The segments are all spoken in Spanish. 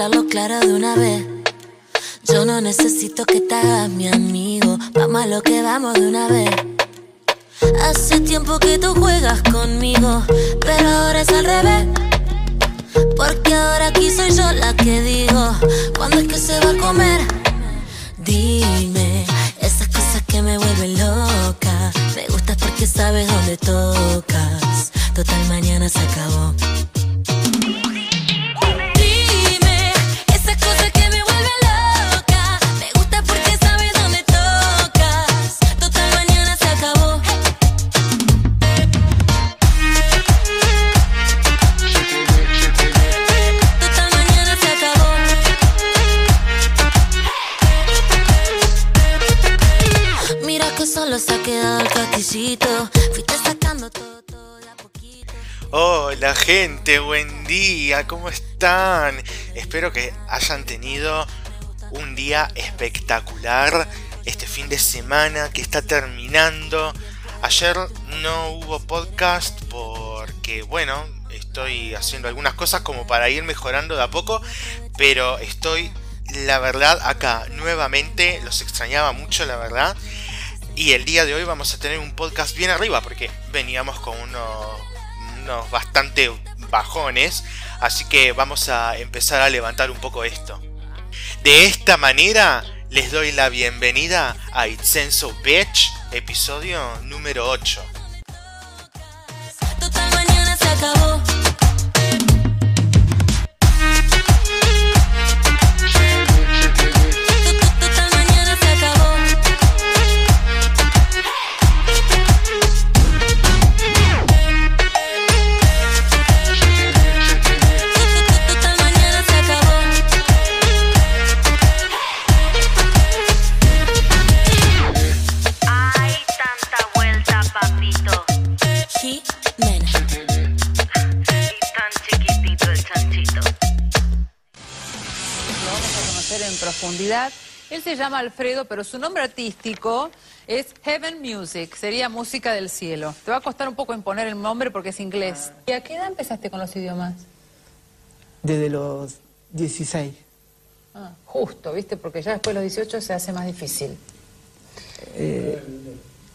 hablarlo claro de una vez. Yo no necesito que te hagas mi amigo. Vamos a lo que vamos de una vez. Hace tiempo que tú juegas conmigo, pero ahora es al revés. Porque ahora aquí soy yo la que digo, ¿cuándo es que se va a comer? Dime, esas cosas que me vuelven loca. Me gustas porque sabes dónde tocas. Total, mañana se acabó. Gente, buen día, ¿cómo están? Espero que hayan tenido un día espectacular este fin de semana que está terminando. Ayer no hubo podcast porque, bueno, estoy haciendo algunas cosas como para ir mejorando de a poco, pero estoy, la verdad, acá nuevamente, los extrañaba mucho, la verdad. Y el día de hoy vamos a tener un podcast bien arriba porque veníamos con unos, bastante bajones. Así que vamos a empezar a levantar un poco esto. De esta manera les doy la bienvenida a It's So Bitch, episodio número 8. Total, mañana se acabó. Tan chiquitito el chanchito. lo vamos a conocer en profundidad. Él se llama Alfredo, pero su nombre artístico es Heaven Music, sería música del cielo. Te va a costar un poco imponer el nombre porque es inglés. ¿Y a qué edad empezaste con los idiomas? Desde los 16. Ah, justo, ¿viste? Porque ya después de los 18 se hace más difícil.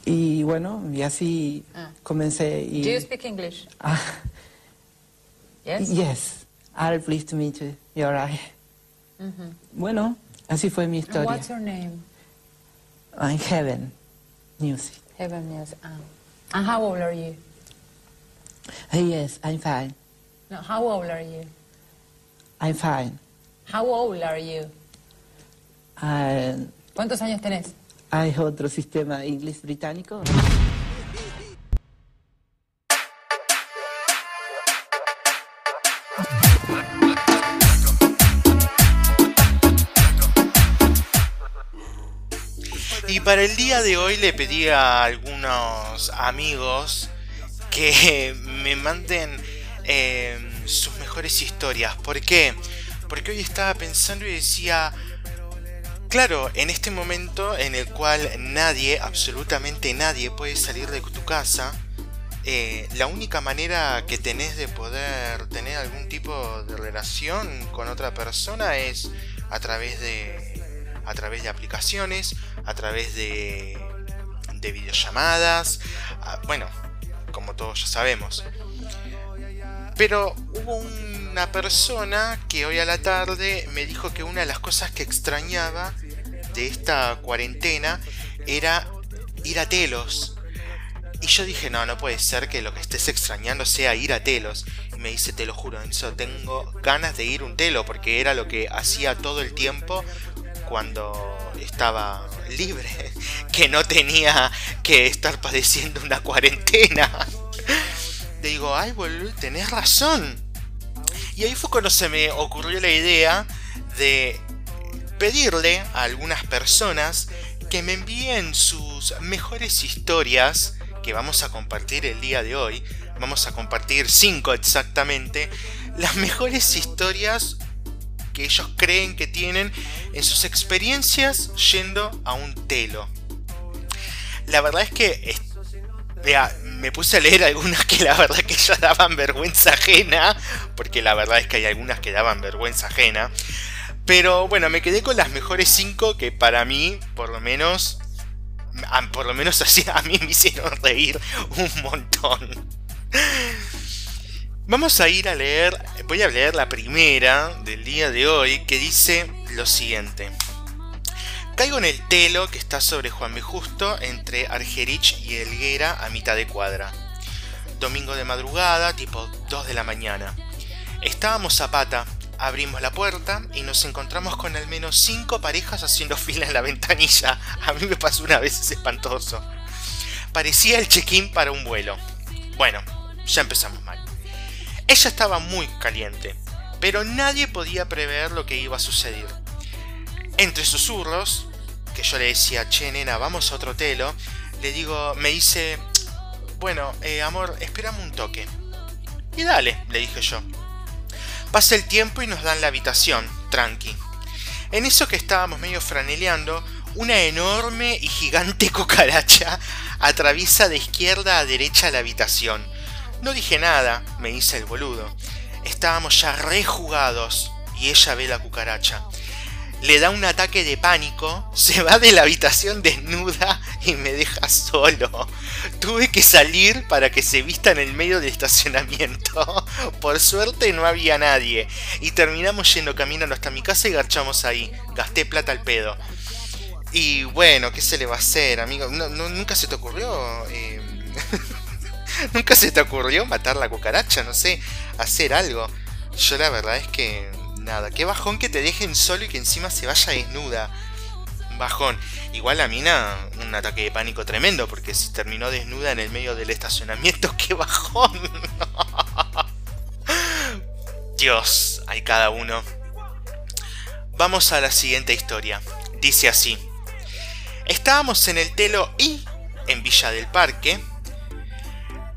Y bueno, y así Ah. comencé. Y, Do you speak English? Ah, Yes. yes, I'm pleased to meet you. You're right. Bueno, así fue mi historia. what's your name? I'm Heaven Music. Heaven Music. Ah. And how old are you? Yes, I'm fine. No, how old are you? I'm fine. How old are you? And ¿Cuántos años tenés? Hay otro sistema inglés británico. Y para el día de hoy le pedí a algunos amigos que me manden eh, sus mejores historias. ¿Por qué? Porque hoy estaba pensando y decía, claro, en este momento en el cual nadie, absolutamente nadie puede salir de tu casa, eh, la única manera que tenés de poder tener algún tipo de relación con otra persona es a través de a través de aplicaciones, a través de, de videollamadas, bueno, como todos ya sabemos. Pero hubo una persona que hoy a la tarde me dijo que una de las cosas que extrañaba de esta cuarentena era ir a telos. Y yo dije, no, no puede ser que lo que estés extrañando sea ir a telos. Y me dice, te lo juro, Enzo, tengo ganas de ir un telo porque era lo que hacía todo el tiempo cuando estaba libre, que no tenía que estar padeciendo una cuarentena. Le digo, ay, boludo, tenés razón. Y ahí fue cuando se me ocurrió la idea de pedirle a algunas personas que me envíen sus mejores historias que vamos a compartir el día de hoy. Vamos a compartir cinco exactamente. Las mejores historias que ellos creen que tienen en sus experiencias yendo a un telo. La verdad es que Mira, me puse a leer algunas que la verdad que ya daban vergüenza ajena, porque la verdad es que hay algunas que daban vergüenza ajena. Pero bueno, me quedé con las mejores 5 que para mí, por lo menos, por lo menos así a mí me hicieron reír un montón. Vamos a ir a leer, voy a leer la primera del día de hoy que dice lo siguiente. Caigo en el telo que está sobre Juan B. Justo entre Argerich y Elguera a mitad de cuadra. Domingo de madrugada, tipo 2 de la mañana. Estábamos a pata, abrimos la puerta y nos encontramos con al menos 5 parejas haciendo fila en la ventanilla. A mí me pasó una vez, es espantoso. Parecía el check-in para un vuelo. Bueno, ya empezamos mal. Ella estaba muy caliente, pero nadie podía prever lo que iba a suceder. Entre susurros, que yo le decía, che nena, vamos a otro telo, le digo, me dice, bueno, eh, amor, espérame un toque. Y dale, le dije yo. Pasa el tiempo y nos dan la habitación, tranqui. En eso que estábamos medio franeleando, una enorme y gigante cucaracha atraviesa de izquierda a derecha la habitación. No dije nada, me dice el boludo. Estábamos ya rejugados y ella ve la cucaracha le da un ataque de pánico, se va de la habitación desnuda y me deja solo. Tuve que salir para que se vista en el medio del estacionamiento. Por suerte no había nadie. Y terminamos yendo caminando hasta mi casa y garchamos ahí. Gasté plata al pedo. Y bueno, ¿qué se le va a hacer, amigo? ¿Nunca se te ocurrió? Eh, ¿Nunca se te ocurrió matar la cucaracha? No sé, hacer algo. Yo la verdad es que nada. Qué bajón que te dejen solo y que encima se vaya desnuda. Bajón. Igual la mina, un ataque de pánico tremendo, porque si terminó desnuda en el medio del estacionamiento, qué bajón. Dios, hay cada uno. Vamos a la siguiente historia. Dice así. Estábamos en el Telo I, en Villa del Parque.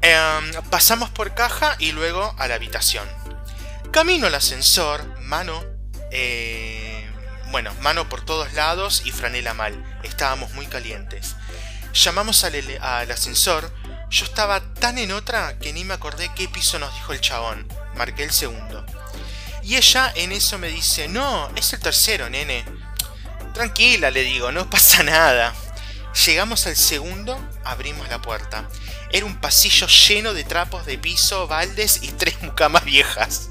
Em, pasamos por caja y luego a la habitación. Camino al ascensor, mano. Eh, bueno, mano por todos lados y franela mal. Estábamos muy calientes. Llamamos al, al, ascensor. Yo estaba tan en otra que ni me acordé qué piso nos dijo el chabón. Marqué el segundo. Y ella en eso me dice, no, es el tercero, nene. Tranquila, le digo, no pasa nada. Llegamos al segundo, abrimos la puerta. Era un pasillo lleno de trapos de piso, baldes y tres mucamas viejas.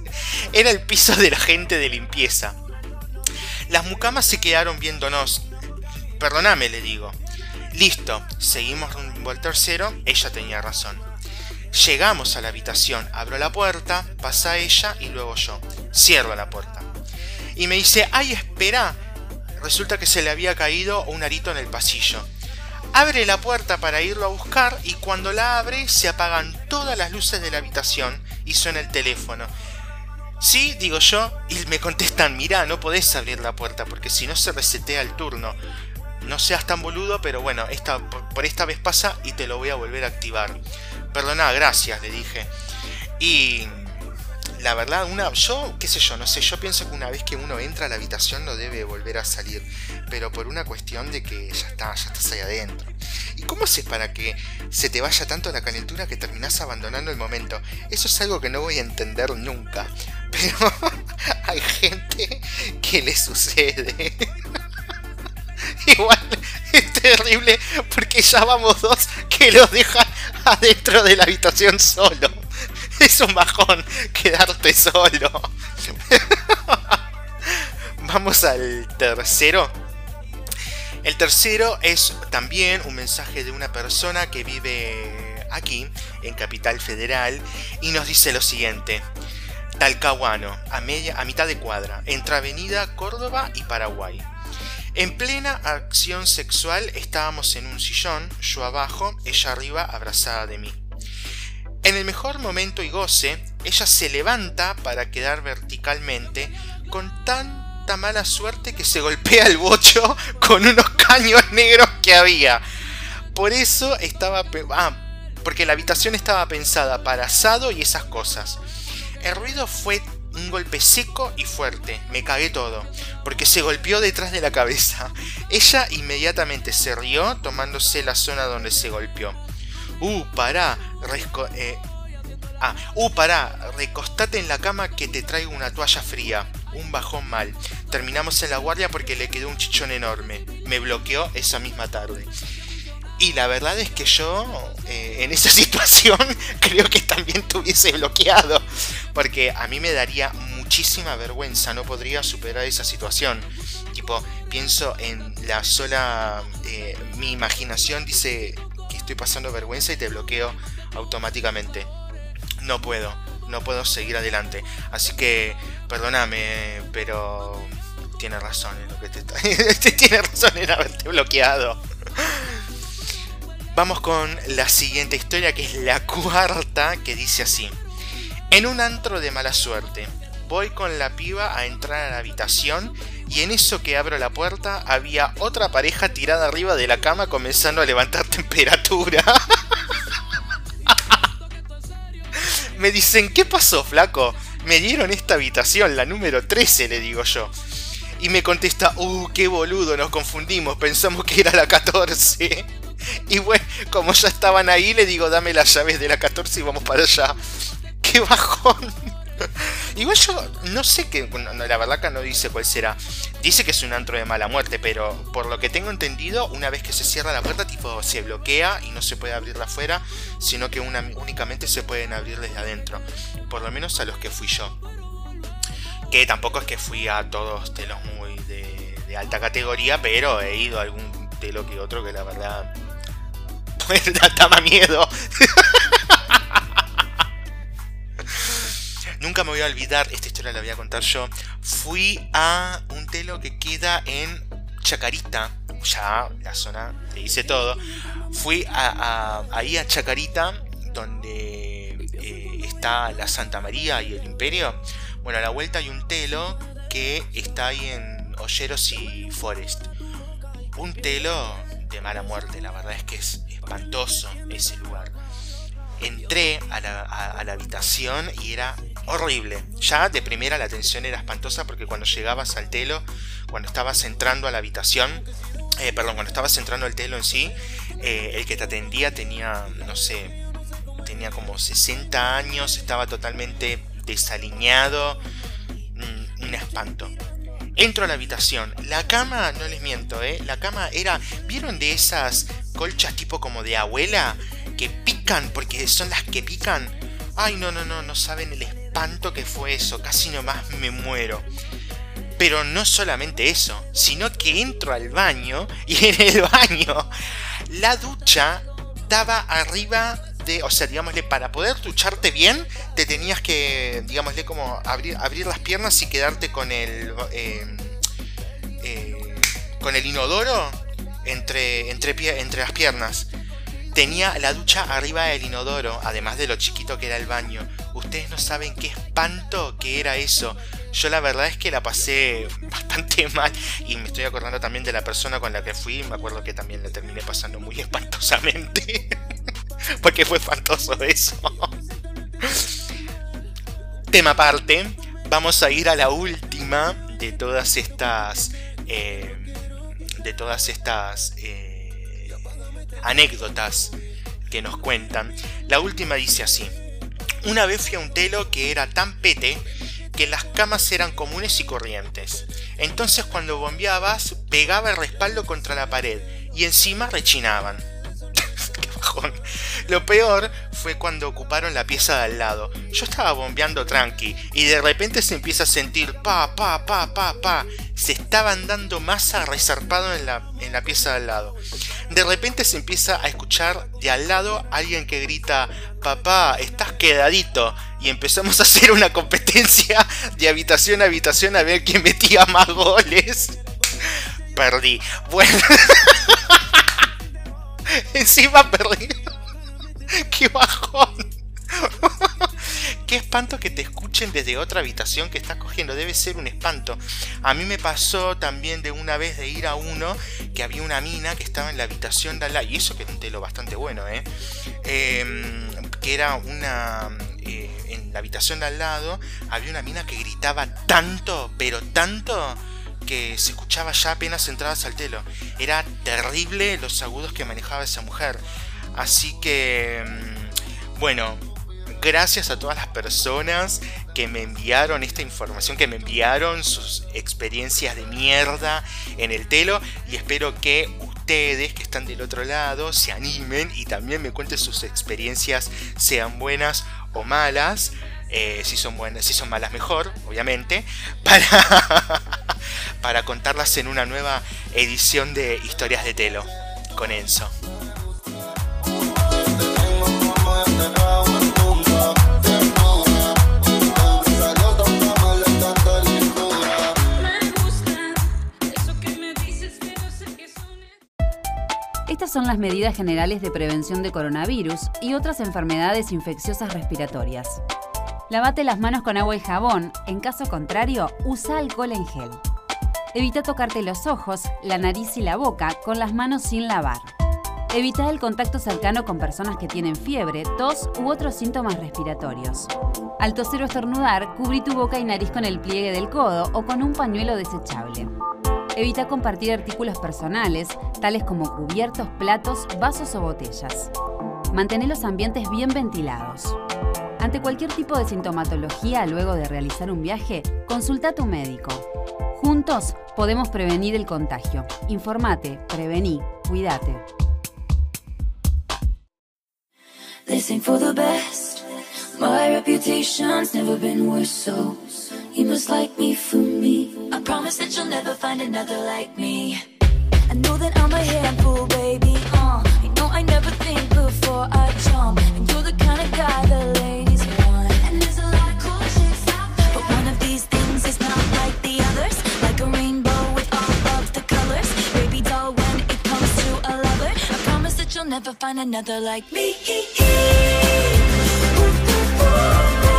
Era el piso de la gente de limpieza. Las mucamas se quedaron viéndonos. Perdóname, le digo. Listo, seguimos rumbo al tercero, ella tenía razón. Llegamos a la habitación, abro la puerta, pasa ella y luego yo. Cierro la puerta. Y me dice, ay, espera. Resulta que se le había caído un arito en el pasillo. Abre la puerta para irlo a buscar y cuando la abre se apagan todas las luces de la habitación y suena el teléfono. Sí, digo yo, y me contestan, mirá, no podés abrir la puerta porque si no se resetea el turno. No seas tan boludo, pero bueno, esta, por, esta vez pasa y te lo voy a volver a activar. Perdona, gracias, le dije. Y la verdad, una, yo, qué sé yo, no sé, yo pienso que una vez que uno entra a la habitación no debe volver a salir, pero por una cuestión de que ya está, ya estás ahí adentro. ¿Y cómo haces para que se te vaya tanto la calentura que terminás abandonando el momento? Eso es algo que no voy a entender nunca, pero hay gente que le sucede. Igual es terrible porque ya vamos dos que los dejan adentro de la habitación solo. Es un bajón quedarte solo. Vamos al tercero. El tercero es también un mensaje de una persona que vive aquí, en Capital Federal, y nos dice lo siguiente. Talcahuano, a, media, a mitad de cuadra, entre Avenida Córdoba y Paraguay. En plena acción sexual estábamos en un sillón, yo abajo, ella arriba abrazada de mí. En el mejor momento y goce, ella se levanta para quedar verticalmente con tanta mala suerte que se golpea el bocho con unos caños negros que había. Por eso estaba... Ah, porque la habitación estaba pensada para asado y esas cosas. El ruido fue un golpe seco y fuerte. Me cagué todo, porque se golpeó detrás de la cabeza. Ella inmediatamente se rió tomándose la zona donde se golpeó. Uh, pará, eh, Ah, uh, pará, recostate en la cama que te traigo una toalla fría. Un bajón mal. Terminamos en la guardia porque le quedó un chichón enorme. Me bloqueó esa misma tarde. Y la verdad es que yo, eh, en esa situación, creo que también te hubiese bloqueado. Porque a mí me daría muchísima vergüenza, no podría superar esa situación. Tipo, pienso en la sola... eh, mi imaginación dice estoy pasando vergüenza y te bloqueo automáticamente. No puedo, no puedo seguir adelante. Así que, perdóname, pero tiene razón en lo que te está... tiene razón en haberte bloqueado. Vamos con la siguiente historia, que es la cuarta, que dice así. En un antro de mala suerte, voy con la piba a entrar a la habitación y en eso que abro la puerta había otra pareja tirada arriba de la cama comenzando a levantar temperatura. Me dicen, ¿qué pasó, flaco? Me dieron esta habitación, la número 13, le digo yo. Y me contesta, uh, qué boludo, nos confundimos, pensamos que era la 14. Y bueno, como ya estaban ahí, le digo, dame las llaves de la 14 y vamos para allá. ¡Qué bajón! Igual yo no sé no, la verdad que no dice cuál será. Dice que es un antro de mala muerte, pero por lo que tengo entendido, una vez que se cierra la puerta, tipo se bloquea y no se puede abrirla afuera, sino que únicamente se pueden abrir desde adentro. Por lo menos a los que fui yo. Que tampoco es que fui a todos telos muy de, alta categoría, pero he ido a algún telo que otro que la verdad pues da más miedo. Nunca me voy a olvidar, esta historia la voy a contar yo. Fui a un telo que queda en Chacarita, ya la zona te dice todo. Fui a, ahí a Chacarita, donde eh, está la Santa María y el Imperio. Bueno, a la vuelta hay un telo que está ahí en Olleros y Forest. Un telo de mala muerte, la verdad es que es espantoso ese lugar. Entré a la, habitación y era horrible. Ya de primera la atención era espantosa porque cuando llegabas al telo, cuando estabas entrando a la habitación, eh, perdón, cuando estabas entrando al telo en sí, eh, el que te atendía tenía, no sé, tenía como 60 años, estaba totalmente desaliñado, mm, un espanto. Entro a la habitación. La cama, no les miento, ¿eh? La cama era... ¿Vieron de esas colchas tipo como de abuela? Que pican, porque son las que pican. Ay, no, no, no, no saben el espanto que fue eso. Casi nomás me muero. Pero no solamente eso, sino que entro al baño y en el baño la ducha estaba arriba de, o sea, digámosle, para poder ducharte bien, te tenías que, digámosle, como abrir, abrir las piernas y quedarte con el, eh, eh, con el inodoro entre, entre, entre las piernas. Tenía la ducha arriba del inodoro, además de lo chiquito que era el baño. Ustedes no saben qué espanto que era eso. Yo la verdad es que la pasé bastante mal y me estoy acordando también de la persona con la que fui. Me acuerdo que también la terminé pasando muy espantosamente. Porque fue espantoso eso. Tema aparte, vamos a ir a la última de todas estas... eh, de todas estas... eh, anécdotas que nos cuentan. La última dice así. Una vez fui a un telo que era tan pete que las camas eran comunes y corrientes. Entonces cuando bombeabas pegaba el respaldo contra la pared y encima rechinaban. Lo peor fue cuando ocuparon la pieza de al lado. Yo estaba bombeando tranqui y de repente se empieza a sentir pa, pa, pa, pa, pa. Se estaban dando masa resarpado en la, en la pieza de al lado. De repente se empieza a escuchar de al lado alguien que grita, papá, estás quedadito. Y empezamos a hacer una competencia de habitación a habitación a ver quién metía más goles. Perdí. Bueno. Encima perdí. Qué bajón. Qué espanto que te escuchen desde otra habitación que estás cogiendo. Debe ser un espanto. A mí me pasó también de una vez de ir a uno que había una mina que estaba en la habitación de al lado. Y eso que era un telo bastante bueno, ¿eh? Em, que era una... eh, en la habitación de al lado había una mina que gritaba tanto, pero tanto que se escuchaba ya apenas entradas al telo. Era terrible los agudos que manejaba esa mujer. Así que, mm, bueno, gracias a todas las personas que me enviaron esta información, que me enviaron sus experiencias de mierda en el telo y espero que ustedes que están del otro lado se animen y también me cuenten sus experiencias, sean buenas o malas. Eh, si son buenas, si son malas mejor, obviamente, para, para contarlas en una nueva edición de Historias de Telo con Enzo. Son las medidas generales de prevención de coronavirus y otras enfermedades infecciosas respiratorias. Lavate las manos con agua y jabón, en caso contrario, usa alcohol en gel. Evita tocarte los ojos, la nariz y la boca con las manos sin lavar. Evita el contacto cercano con personas que tienen fiebre, tos u otros síntomas respiratorios. Al toser o estornudar, cubrí tu boca y nariz con el pliegue del codo o con un pañuelo desechable. Evita compartir artículos personales, tales como cubiertos, platos, vasos o botellas. Mantén los ambientes bien ventilados. Ante cualquier tipo de sintomatología luego de realizar un viaje, consulta a tu médico. Juntos podemos prevenir el contagio. Informate, prevení, cuídate. Ain't for the best. My reputation's never been worse, so you must like me for me. I promise that you'll never find another like me. I know that I'm a handful, baby. Uh, I know I never think before I jump, and you're the kind of guy the ladies want. And there's a lot of cool chicks out there, but one of these things is not like the others. Like a rainbow with all of the colors. Baby doll, when it comes to a lover, I promise that you'll never find another like me. I'm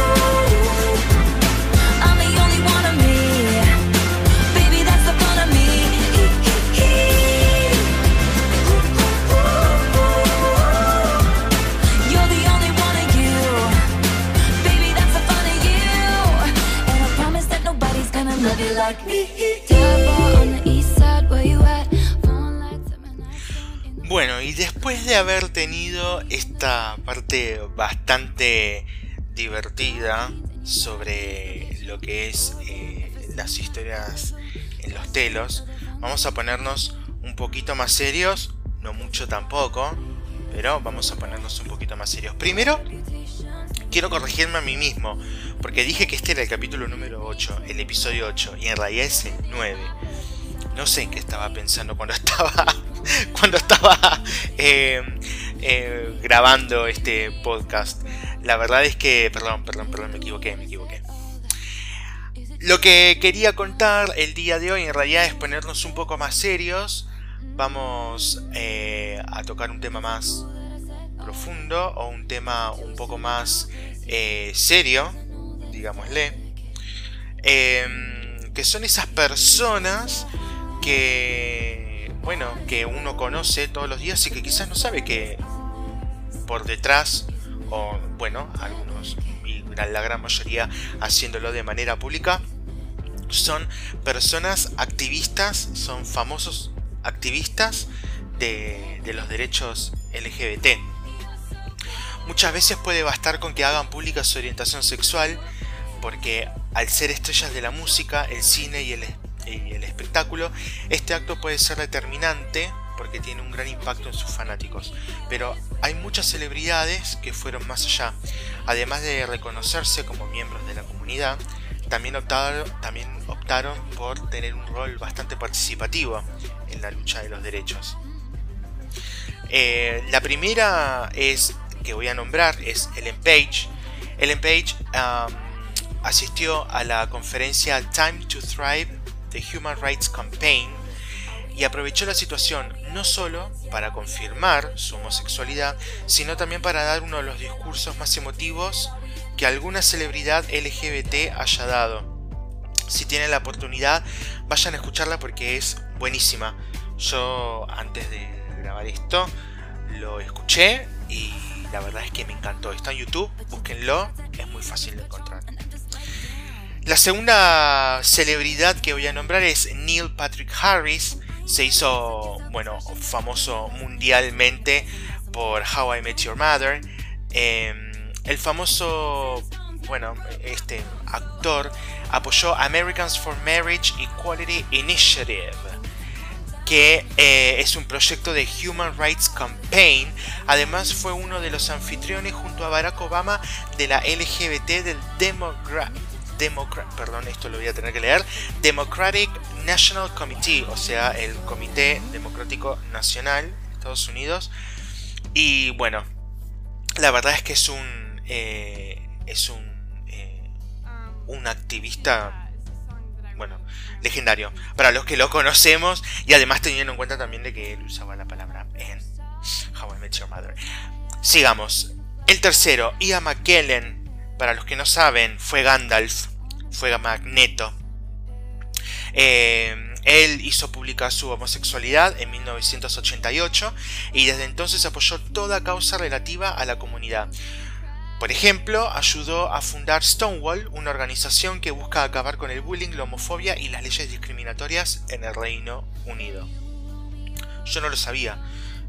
Bueno, y después de haber tenido esta parte bastante divertida sobre lo que es eh, las historias en los telos, vamos a ponernos un poquito más serios, no mucho tampoco, pero vamos a ponernos un poquito más serios. Primero, quiero corregirme a mí mismo, porque dije que este era el capítulo número 8, el episodio 8, y en realidad es el 9. No sé en qué estaba pensando cuando estaba cuando estaba eh, eh, grabando este podcast. La verdad es que, perdón, perdón, perdón, me equivoqué, me equivoqué. Lo que quería contar el día de hoy en realidad es ponernos un poco más serios. Vamos eh, a tocar un tema más profundo o un tema un poco más serio, digámosle. Em, que son esas personas que, bueno, que uno conoce todos los días y que quizás no sabe que por detrás, o bueno, algunos y la gran mayoría haciéndolo de manera pública, son personas activistas, son famosos activistas de, de los derechos LGBT. Muchas veces puede bastar con que hagan pública su orientación sexual, porque al ser estrellas de la música, el cine y el, y el espectáculo, este acto puede ser determinante porque tiene un gran impacto en sus fanáticos. Pero hay muchas celebridades que fueron más allá. Además de reconocerse como miembros de la comunidad, también optaron, también optaron por tener un rol bastante participativo en la lucha de los derechos. Eh, la primera es que voy a nombrar es Ellen Page. Ellen Page asistió a la conferencia Time to Thrive de Human Rights Campaign y aprovechó la situación no solo para confirmar su homosexualidad, sino también para dar uno de los discursos más emotivos que alguna celebridad LGBT haya dado. Si tienen la oportunidad, vayan a escucharla porque es buenísima. Yo antes de grabar esto lo escuché y la verdad es que me encantó. Está en YouTube, búsquenlo, es muy fácil de encontrar. La segunda celebridad que voy a nombrar es Neil Patrick Harris. Se hizo, bueno, famoso mundialmente por How I Met Your Mother. Em, el famoso, bueno, este actor apoyó Americans for Marriage Equality Initiative que eh, es un proyecto de Human Rights Campaign. Además fue uno de los anfitriones junto a Barack Obama de la LGBT del Democrat, perdón, esto lo voy a tener que leer, Democratic National Committee, o sea, el Comité Democrático Nacional de Estados Unidos. Y bueno, la verdad es que es un eh, es un eh, un activista bueno, legendario. Para los que lo conocemos y además teniendo en cuenta también de que él usaba la palabra en How I Met Your Mother. Sigamos. El tercero, Ian McKellen. Para los que no saben, fue Gandalf. Fue Magneto. Eh, él hizo pública su homosexualidad en 1988 y desde entonces apoyó toda causa relativa a la comunidad. Por ejemplo, ayudó a fundar Stonewall, una organización que busca acabar con el bullying, la homofobia y las leyes discriminatorias en el Reino Unido. Yo no lo sabía.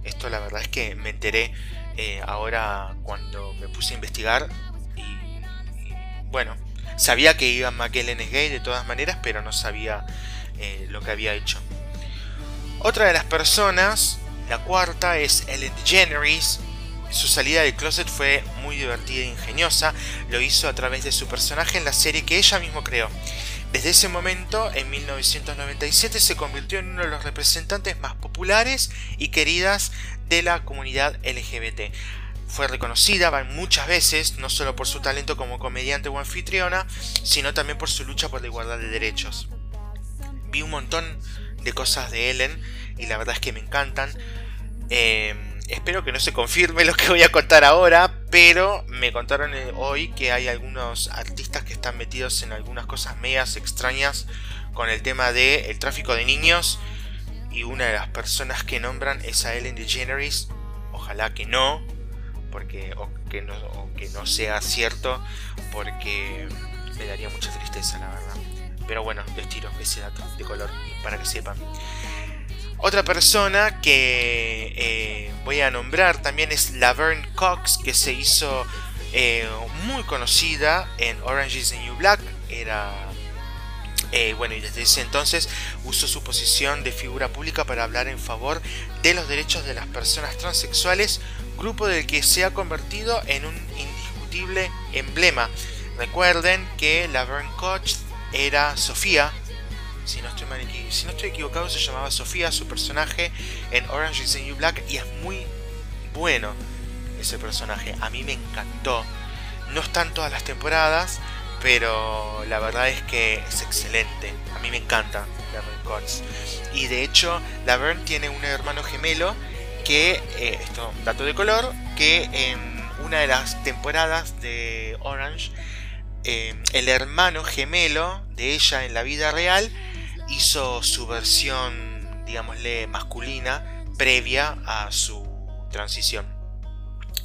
Esto la verdad es que me enteré eh, ahora cuando me puse a investigar bueno, sabía que Ivan McKellen es gay de todas maneras, pero no sabía eh, lo que había hecho. Otra de las personas, la cuarta, es Ellen DeGeneres, su salida del closet fue muy divertida e ingeniosa, lo hizo a través de su personaje en la serie que ella mismo creó. Desde ese momento, en 1997, se convirtió en uno de los representantes más populares y queridas de la comunidad LGBT. Fue reconocida muchas veces, no solo por su talento como comediante o anfitriona, sino también por su lucha por la igualdad de derechos. Vi un montón de cosas de Ellen y la verdad es que me encantan. Eh, espero que no se confirme lo que voy a contar ahora, pero me contaron eh, hoy que hay algunos artistas que están metidos en algunas cosas medias extrañas con el tema del el tráfico de niños y una de las personas que nombran es a Ellen DeGeneres. Ojalá que no, porque o que no, que no sea cierto, porque me daría mucha tristeza, la verdad. Pero bueno, les tiro ese dato de color para que sepan. Otra persona que eh, voy a nombrar también es Laverne Cox, que se hizo eh, muy conocida en Orange is the New Black. Era. Eh, bueno, y desde ese entonces usó su posición de figura pública para hablar en favor de los derechos de las personas transexuales, grupo del que se ha convertido en un indiscutible emblema. Recuerden que Laverne Cox era Sofía si no estoy si no equivocado, se llamaba Sofía, su personaje en Orange is the New Black, y es muy bueno ese personaje. A mí me encantó. No están todas las temporadas, pero la verdad es que es excelente. A mí me encanta Laverne Cox. Y de hecho, Laverne tiene un hermano gemelo que, eh, esto, dato de color, que en una de las temporadas de Orange, eh, el hermano gemelo de ella en la vida real hizo su versión, digámosle, masculina previa a su transición.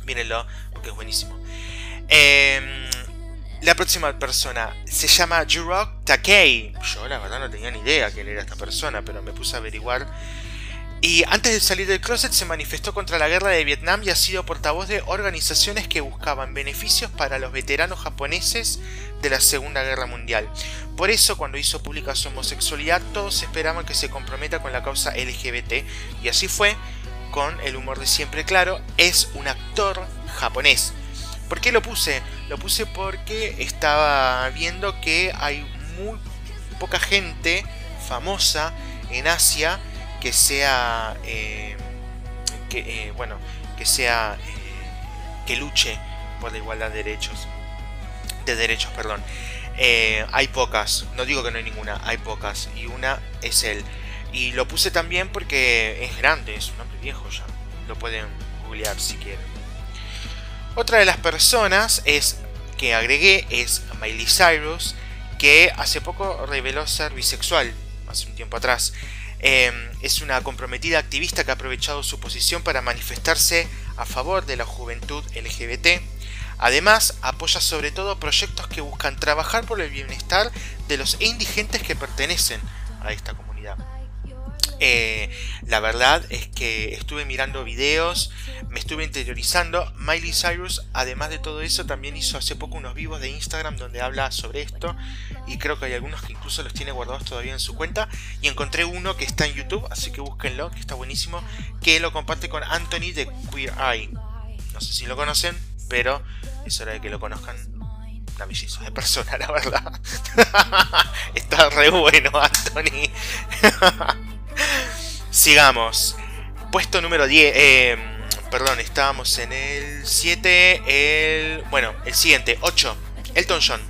Mírenlo, porque es buenísimo. Em, la próxima persona se llama Jurok Takei. Yo la verdad no tenía ni idea quién era esta persona, pero me puse a averiguar y antes de salir del closet se manifestó contra la guerra de Vietnam y ha sido portavoz de organizaciones que buscaban beneficios para los veteranos japoneses de la Segunda Guerra Mundial. Por eso cuando hizo pública su homosexualidad todos esperaban que se comprometa con la causa LGBT y así fue, con el humor de siempre claro, es un actor japonés. ¿Por qué lo puse? Lo puse porque estaba viendo que hay muy poca gente famosa en Asia que sea eh, que eh, bueno que sea eh, que luche por la igualdad de derechos de derechos perdón. Hay pocas no digo que no hay ninguna hay pocas y una es él. Y lo puse también porque es grande es un hombre viejo ya lo pueden googlear si quieren. Otra de las personas es que agregué es Miley Cyrus que hace poco reveló ser bisexual hace un tiempo atrás Em, es una comprometida activista que ha aprovechado su posición para manifestarse a favor de la juventud LGBT. Además, apoya sobre todo proyectos que buscan trabajar por el bienestar de los indigentes que pertenecen a esta comunidad. Eh, la verdad es que estuve mirando videos, me estuve interiorizando. Miley Cyrus, además de todo eso, también hizo hace poco unos vivos de Instagram donde habla sobre esto. Y creo que hay algunos que incluso los tiene guardados todavía en su cuenta. Y encontré uno que está en YouTube, así que búsquenlo, que está buenísimo. Que lo comparte con Anthony de Queer Eye. No sé si lo conocen, pero es hora de que lo conozcan. Una de persona, la verdad. está re bueno, Anthony. Sigamos. Puesto número 10. Eh, perdón, estábamos en el 7. El. Bueno, el siguiente, 8. Elton John.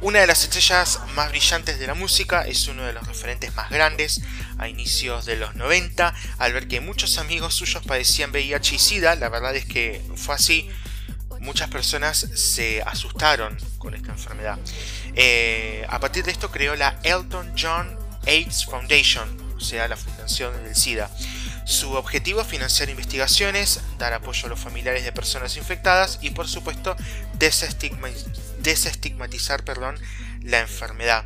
Una de las estrellas más brillantes de la música, es uno de los referentes más grandes a inicios de los 90, al ver que muchos amigos suyos padecían VIH y SIDA, la verdad es que fue así, muchas personas se asustaron con esta enfermedad. Eh, a partir de esto creó la Elton John AIDS Foundation, o sea, la Fundación del SIDA. Su objetivo es financiar investigaciones, dar apoyo a los familiares de personas infectadas y por supuesto desestigmatizar perdón, la enfermedad.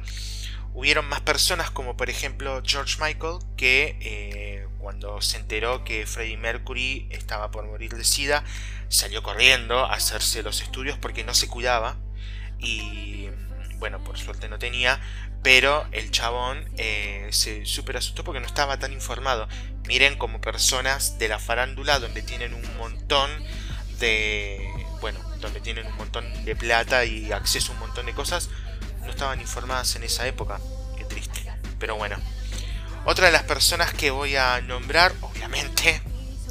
Hubieron más personas como por ejemplo George Michael que eh, cuando se enteró que Freddie Mercury estaba por morir de SIDA salió corriendo a hacerse los estudios porque no se cuidaba y bueno, por suerte no tenía, pero el chabón eh, se super asustó porque no estaba tan informado. Miren como personas de la farándula donde tienen un montón de... Bueno, donde tienen un montón de plata y acceso a un montón de cosas, no estaban informadas en esa época. Qué triste. Pero bueno. Otra de las personas que voy a nombrar, obviamente,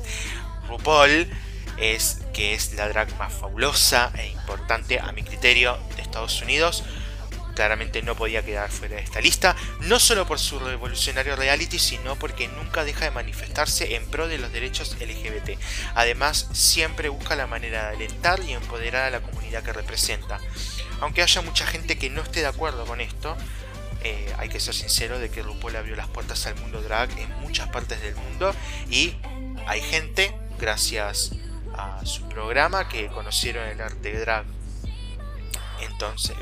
RuPaul, es que es la drag más fabulosa e importante a mi criterio de Estados Unidos claramente no podía quedar fuera de esta lista, no solo por su revolucionario reality, sino porque nunca deja de manifestarse en pro de los derechos LGBT. Además, siempre busca la manera de alentar y empoderar a la comunidad que representa. Aunque haya mucha gente que no esté de acuerdo con esto, eh, hay que ser sincero de que RuPaul abrió las puertas al mundo drag en muchas partes del mundo y hay gente, gracias a su programa, que conocieron el arte drag. Entonces,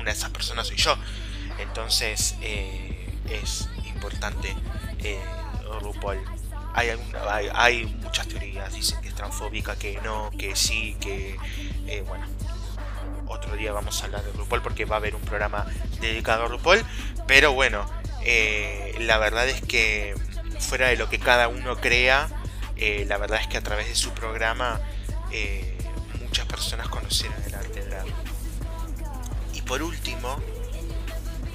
una de esas personas soy yo. Entonces eh, es importante eh, RuPaul. Hay, hay, muchas teorías, dicen que es transfóbica, que no, que sí, que eh, bueno. Otro día vamos a hablar de RuPaul porque va a haber un programa dedicado a RuPaul. Pero bueno, la verdad es que fuera de lo que cada uno crea, la verdad es que a través de su programa muchas personas conocieron por último,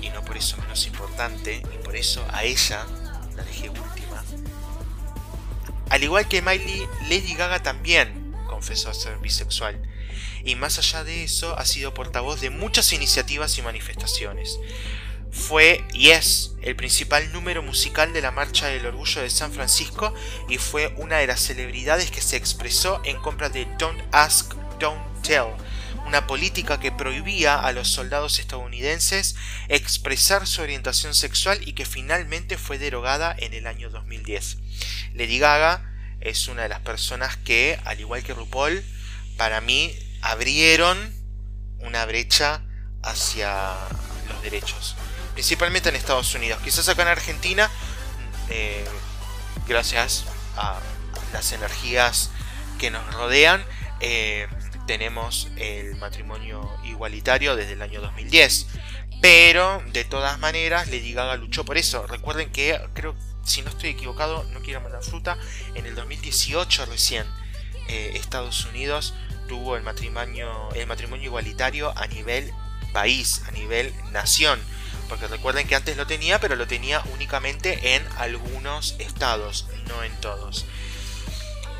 y no por eso menos importante, y por eso a ella la dejé última, al igual que Miley, Lady Gaga también confesó ser bisexual. Y más allá de eso, ha sido portavoz de muchas iniciativas y manifestaciones. Fue y es el principal número musical de la Marcha del Orgullo de San Francisco y fue una de las celebridades que se expresó en contra de Don't Ask, Don't Tell, una política que prohibía a los soldados estadounidenses expresar su orientación sexual y que finalmente fue derogada en el año 2010. Lady Gaga es una de las personas que, al igual que RuPaul, para mí abrieron una brecha hacia los derechos, principalmente en Estados Unidos. Quizás acá en Argentina, eh, gracias a las energías que nos rodean, eh, tenemos el matrimonio igualitario desde el año 2010. Pero de todas maneras, Lady Gaga luchó por eso. Recuerden que creo, si no estoy equivocado, no quiero mandar fruta, en el 2018 recién eh, Estados Unidos tuvo el matrimonio, el matrimonio igualitario a nivel país, a nivel nación. Porque recuerden que antes lo tenía, pero lo tenía únicamente en algunos estados, no en todos.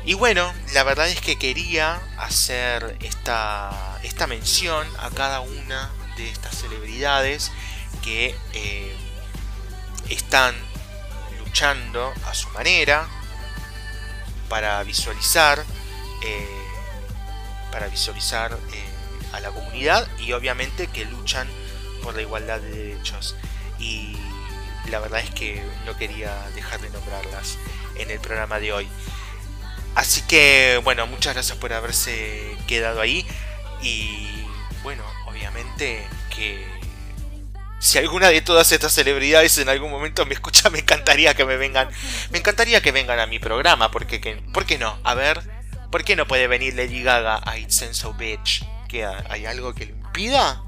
Y bueno, la verdad es que quería hacer esta, esta mención a cada una de estas celebridades que eh, están luchando a su manera para visualizar eh, para visualizar eh, a la comunidad y obviamente que luchan por la igualdad de derechos. Y la verdad es que no quería dejar de nombrarlas en el programa de hoy Así que bueno, muchas gracias por haberse quedado ahí. Y bueno, obviamente que si alguna de todas estas celebridades en algún momento me escucha, me encantaría que me vengan. Me encantaría que vengan a mi programa, porque que, ¿por qué no? A ver, ¿por qué no puede venir Lady Gaga a It's So Bitch? ¿Qué, ¿Hay algo que lo impida?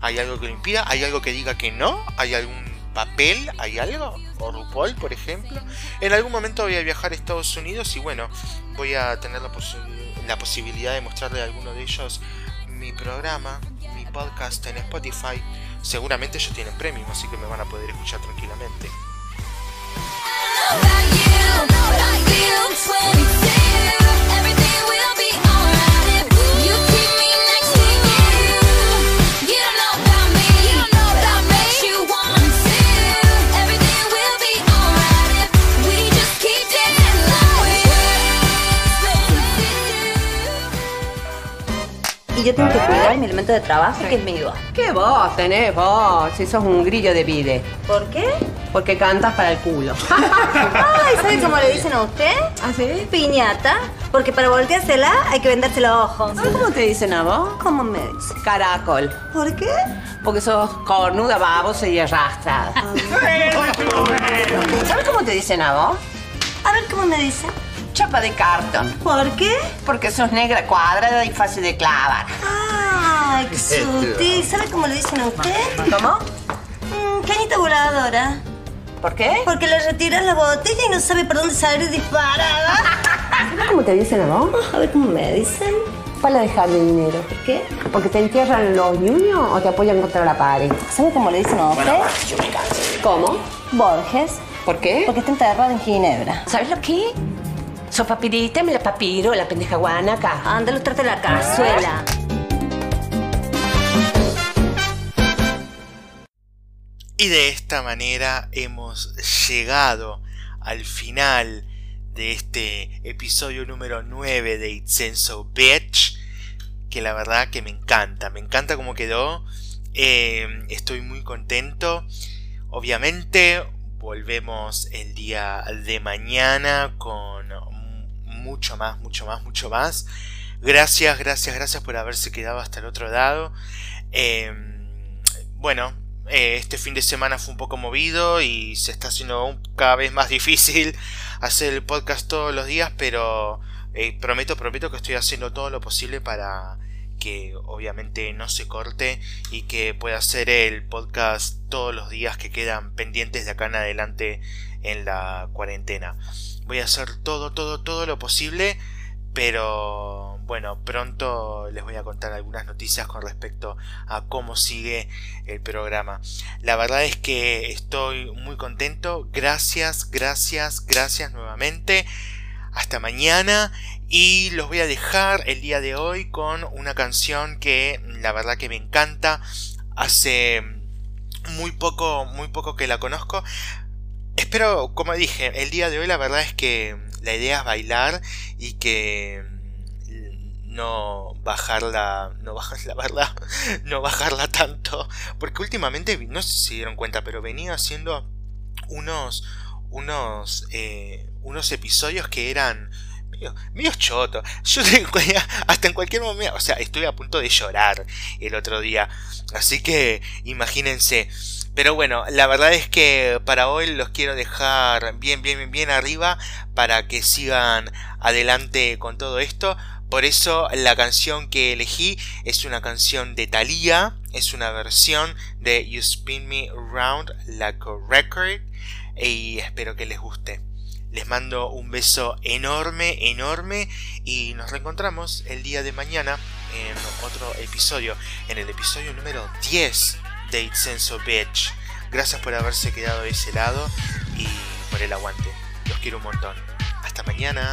¿Hay algo que lo impida? ¿Hay algo que diga que no? ¿Hay algún papel? ¿Hay algo? ¿O RuPaul, por ejemplo? En algún momento voy a viajar a Estados Unidos y bueno, voy a tener la, posibilidad de mostrarle a alguno de ellos mi programa, mi podcast en Spotify seguramente ellos tienen premium, así que me van a poder escuchar tranquilamente. Y yo tengo que cuidar mi elemento de trabajo, que es mi voz. ¿Qué voz tenés vos? Si sos un grillo de vide. ¿Por qué? Porque cantas para el culo. Ay, ¿sabe cómo le dicen a usted? ¿Ah, sí? Piñata. Porque para volteársela hay que venderse los ojos. ¿Sabes cómo te dicen a vos? ¿Cómo me dicen? Caracol. ¿Por qué? Porque sos cornuda, babosa y arrastrada. ¿Sabes cómo te dicen a vos? A ver cómo me dicen chapa de cartón. ¿Por qué? Porque sos negra, cuadrada y fácil de clavar. ¡Ah, qué sutil! ¿Sabe cómo le dicen a usted? ¿Cómo? Mm, cañita voladora. ¿Por qué? Porque le retiras la botella y no sabe por dónde salir disparada. ¿Sabes cómo te dicen a vos? A ver cómo me dicen. Para dejar de dinero. ¿Por qué? ¿Porque te entierran los niños o te apoyan contra la pared? ¿Sabe cómo le dicen a usted? ¿Cómo? Borges. ¿Por qué? Porque está enterrado en Ginebra. ¿Sabes lo que? So papirita, me la papiro, la pendeja guanaca. Ándale, trate la cazuela. Y de esta manera hemos llegado al final de este episodio número 9 de It's So Bitch. Que la verdad que me encanta, me encanta cómo quedó. Eh, estoy muy contento. Obviamente volvemos el día de mañana con mucho más, mucho más, mucho más. Gracias, gracias, gracias por haberse quedado hasta el otro lado. Em, bueno, eh, este fin de semana fue un poco movido y se está haciendo cada vez más difícil hacer el podcast todos los días, pero eh, prometo, prometo que estoy haciendo todo lo posible para que obviamente no se corte y que pueda hacer el podcast todos los días que quedan pendientes de acá en adelante en la cuarentena voy a hacer todo, todo, todo lo posible, pero bueno, pronto les voy a contar algunas noticias con respecto a cómo sigue el programa. La verdad es que estoy muy contento, gracias, gracias, gracias nuevamente. Hasta mañana y los voy a dejar el día de hoy con una canción que la verdad que me encanta. Hace muy poco, muy poco que la conozco, Espero, como dije, el día de hoy la verdad es que la idea es bailar y que mm, no bajarla, no bajar la verdad, no bajarla tanto, porque últimamente, no sé si se dieron cuenta, pero venía haciendo unos, unos, eh, unos episodios que eran medio, medio chotos. Yo hasta en cualquier momento, o sea, estuve a punto de llorar el otro día, así que imagínense. Pero bueno, la verdad es que para hoy los quiero dejar bien, bien, bien arriba para que sigan adelante con todo esto. Por eso la canción que elegí es una canción de Thalía, es una versión de You Spin Me Around Like a Record y espero que les guste. Les mando un beso enorme, enorme y nos reencontramos el día de mañana en otro episodio, en el episodio número 10 de It's Senso Bitch. Gracias por haberse quedado de ese lado y por el aguante. Los quiero un montón. Hasta mañana.